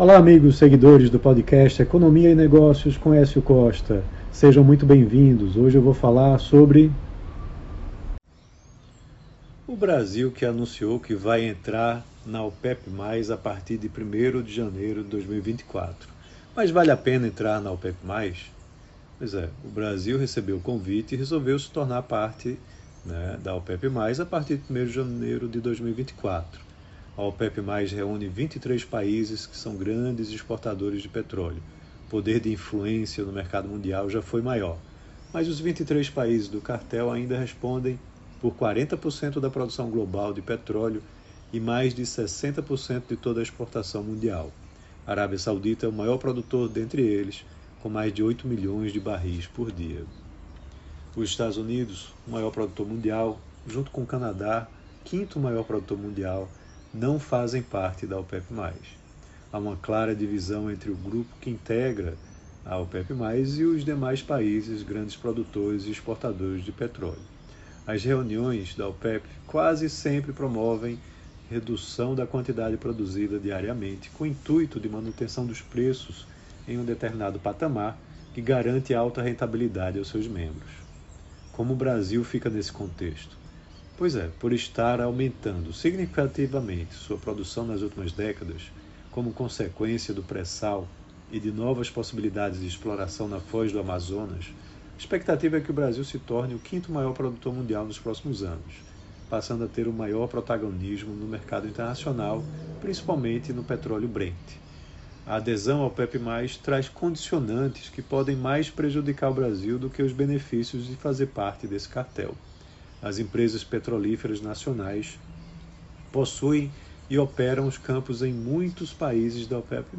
Olá, amigos seguidores do podcast Economia e Negócios com Écio Costa. Sejam muito bem-vindos. Hoje eu vou falar sobre. O Brasil que anunciou que vai entrar na OPEP, a partir de 1 de janeiro de 2024. Mas vale a pena entrar na OPEP? Pois é, o Brasil recebeu o convite e resolveu se tornar parte né, da OPEP, a partir de 1 de janeiro de 2024. A OPEP reúne 23 países que são grandes exportadores de petróleo. O poder de influência no mercado mundial já foi maior, mas os 23 países do cartel ainda respondem por 40% da produção global de petróleo e mais de 60% de toda a exportação mundial. A Arábia Saudita é o maior produtor dentre eles, com mais de 8 milhões de barris por dia. Os Estados Unidos, o maior produtor mundial, junto com o Canadá, quinto maior produtor mundial, não fazem parte da OPEP+. Há uma clara divisão entre o grupo que integra a OPEP+, e os demais países grandes produtores e exportadores de petróleo. As reuniões da OPEP quase sempre promovem redução da quantidade produzida diariamente, com o intuito de manutenção dos preços em um determinado patamar que garante alta rentabilidade aos seus membros. Como o Brasil fica nesse contexto? Pois é, por estar aumentando significativamente sua produção nas últimas décadas, como consequência do pré-sal e de novas possibilidades de exploração na foz do Amazonas, a expectativa é que o Brasil se torne o quinto maior produtor mundial nos próximos anos, passando a ter o maior protagonismo no mercado internacional, principalmente no petróleo Brent. A adesão ao PEP+, traz condicionantes que podem mais prejudicar o Brasil do que os benefícios de fazer parte desse cartel as empresas petrolíferas nacionais possuem e operam os campos em muitos países da OPEP+.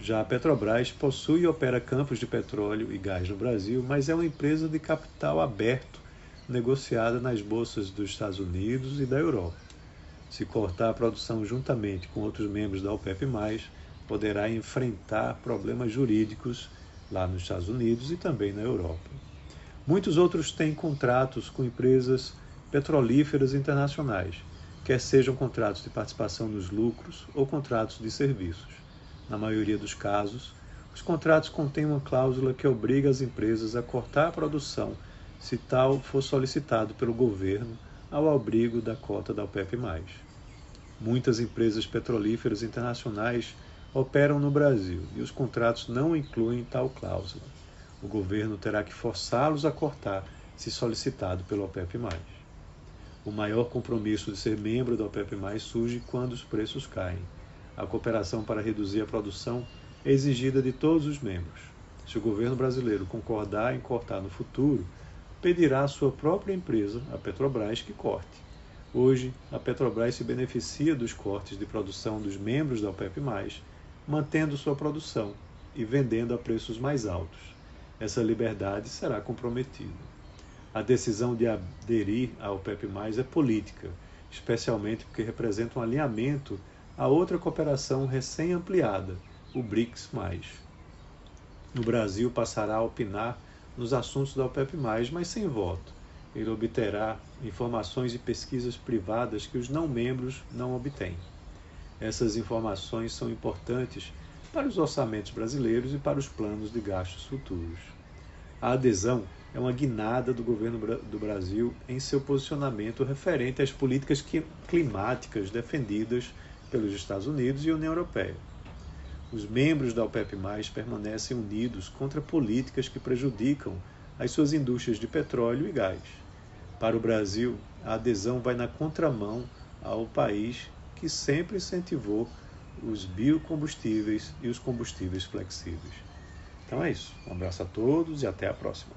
Já a Petrobras possui e opera campos de petróleo e gás no Brasil, mas é uma empresa de capital aberto, negociada nas bolsas dos Estados Unidos e da Europa. Se cortar a produção juntamente com outros membros da OPEP+, poderá enfrentar problemas jurídicos lá nos Estados Unidos e também na Europa. Muitos outros têm contratos com empresas petrolíferas internacionais, quer sejam contratos de participação nos lucros ou contratos de serviços. Na maioria dos casos, os contratos contêm uma cláusula que obriga as empresas a cortar a produção se tal for solicitado pelo governo ao abrigo da cota da OPEP+. Muitas empresas petrolíferas internacionais operam no Brasil e os contratos não incluem tal cláusula. O governo terá que forçá-los a cortar se solicitado pelo OPEP+. O maior compromisso de ser membro da OPEP+, surge quando os preços caem. A cooperação para reduzir a produção é exigida de todos os membros. Se o governo brasileiro concordar em cortar no futuro, pedirá à sua própria empresa, a Petrobras, que corte. Hoje, a Petrobras se beneficia dos cortes de produção dos membros da OPEP+, mantendo sua produção e vendendo a preços mais altos essa liberdade será comprometida. A decisão de aderir ao PEP+, é política, especialmente porque representa um alinhamento a outra cooperação recém-ampliada, o BRICS+. No Brasil passará a opinar nos assuntos da OPEP+, mas sem voto. Ele obterá informações e pesquisas privadas que os não-membros não obtêm. Essas informações são importantes para os orçamentos brasileiros e para os planos de gastos futuros. A adesão é uma guinada do governo do Brasil em seu posicionamento referente às políticas climáticas defendidas pelos Estados Unidos e União Europeia. Os membros da OPEP+, permanecem unidos contra políticas que prejudicam as suas indústrias de petróleo e gás. Para o Brasil, a adesão vai na contramão ao país que sempre incentivou os biocombustíveis e os combustíveis flexíveis. Então é isso. Um abraço a todos e até a próxima.